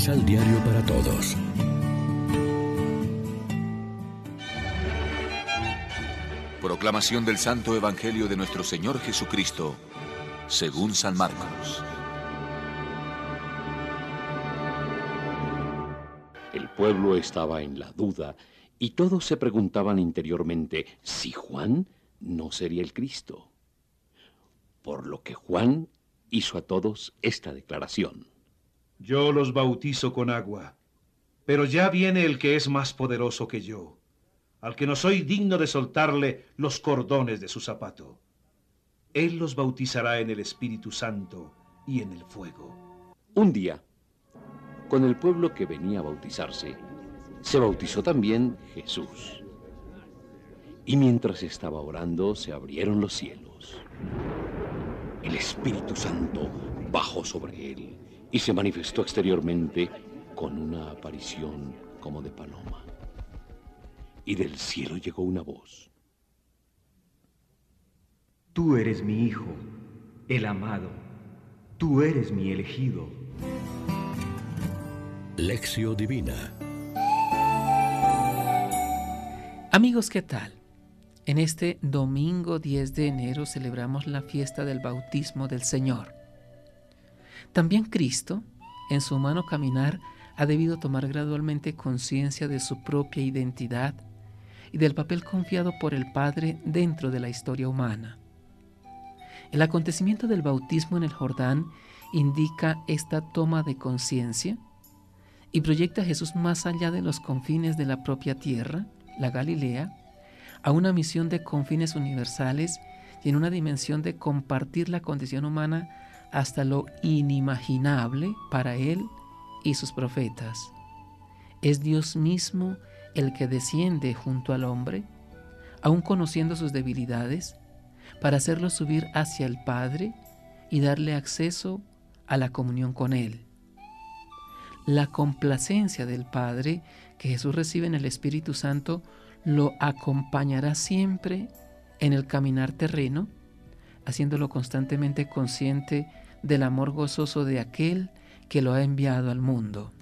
Misal Diario para Todos. Proclamación del Santo Evangelio de nuestro Señor Jesucristo, según San Marcos. El pueblo estaba en la duda y todos se preguntaban interiormente si Juan no sería el Cristo. Por lo que Juan hizo a todos esta declaración. Yo los bautizo con agua, pero ya viene el que es más poderoso que yo, al que no soy digno de soltarle los cordones de su zapato. Él los bautizará en el Espíritu Santo y en el fuego. Un día, con el pueblo que venía a bautizarse, se bautizó también Jesús. Y mientras estaba orando, se abrieron los cielos. El Espíritu Santo bajó sobre él y se manifestó exteriormente con una aparición como de paloma. Y del cielo llegó una voz. Tú eres mi Hijo, el amado. Tú eres mi elegido. Lección Divina Amigos, ¿qué tal? En este domingo 10 de enero celebramos la fiesta del bautismo del Señor. También Cristo, en su humano caminar, ha debido tomar gradualmente conciencia de su propia identidad y del papel confiado por el Padre dentro de la historia humana. El acontecimiento del bautismo en el Jordán indica esta toma de conciencia y proyecta a Jesús más allá de los confines de la propia tierra, la Galilea, a una misión de confines universales y en una dimensión de compartir la condición humana hasta lo inimaginable para él y sus profetas. Es Dios mismo el que desciende junto al hombre, aun conociendo sus debilidades, para hacerlo subir hacia el Padre y darle acceso a la comunión con Él. La complacencia del Padre que Jesús recibe en el Espíritu Santo lo acompañará siempre en el caminar terreno, haciéndolo constantemente consciente del amor gozoso de aquel que lo ha enviado al mundo.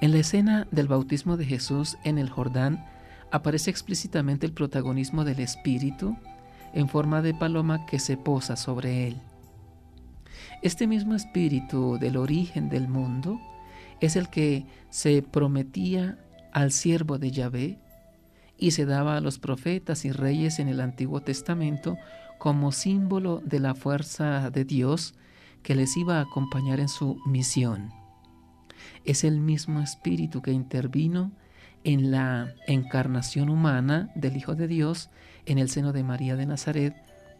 En la escena del bautismo de Jesús en el Jordán aparece explícitamente el protagonismo del Espíritu en forma de paloma que se posa sobre él. Este mismo Espíritu del origen del mundo es el que se prometía al siervo de Yahvé y se daba a los profetas y reyes en el Antiguo Testamento como símbolo de la fuerza de Dios que les iba a acompañar en su misión. Es el mismo Espíritu que intervino en la encarnación humana del Hijo de Dios en el seno de María de Nazaret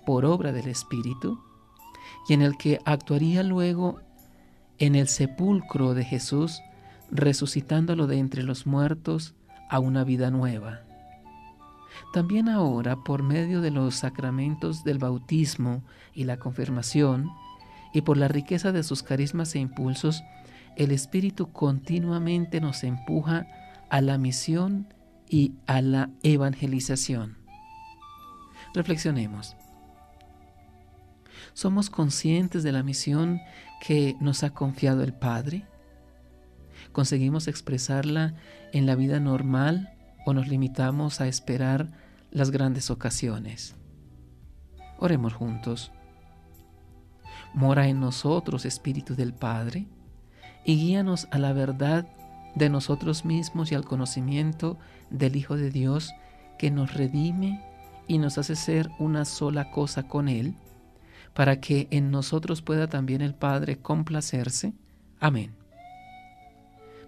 por obra del Espíritu y en el que actuaría luego en el sepulcro de Jesús resucitándolo de entre los muertos a una vida nueva. También ahora, por medio de los sacramentos del bautismo y la confirmación, y por la riqueza de sus carismas e impulsos, el Espíritu continuamente nos empuja a la misión y a la evangelización. Reflexionemos. ¿Somos conscientes de la misión que nos ha confiado el Padre? ¿Conseguimos expresarla en la vida normal o nos limitamos a esperar las grandes ocasiones? Oremos juntos. Mora en nosotros, Espíritu del Padre, y guíanos a la verdad de nosotros mismos y al conocimiento del Hijo de Dios que nos redime y nos hace ser una sola cosa con Él, para que en nosotros pueda también el Padre complacerse. Amén.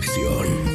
Pan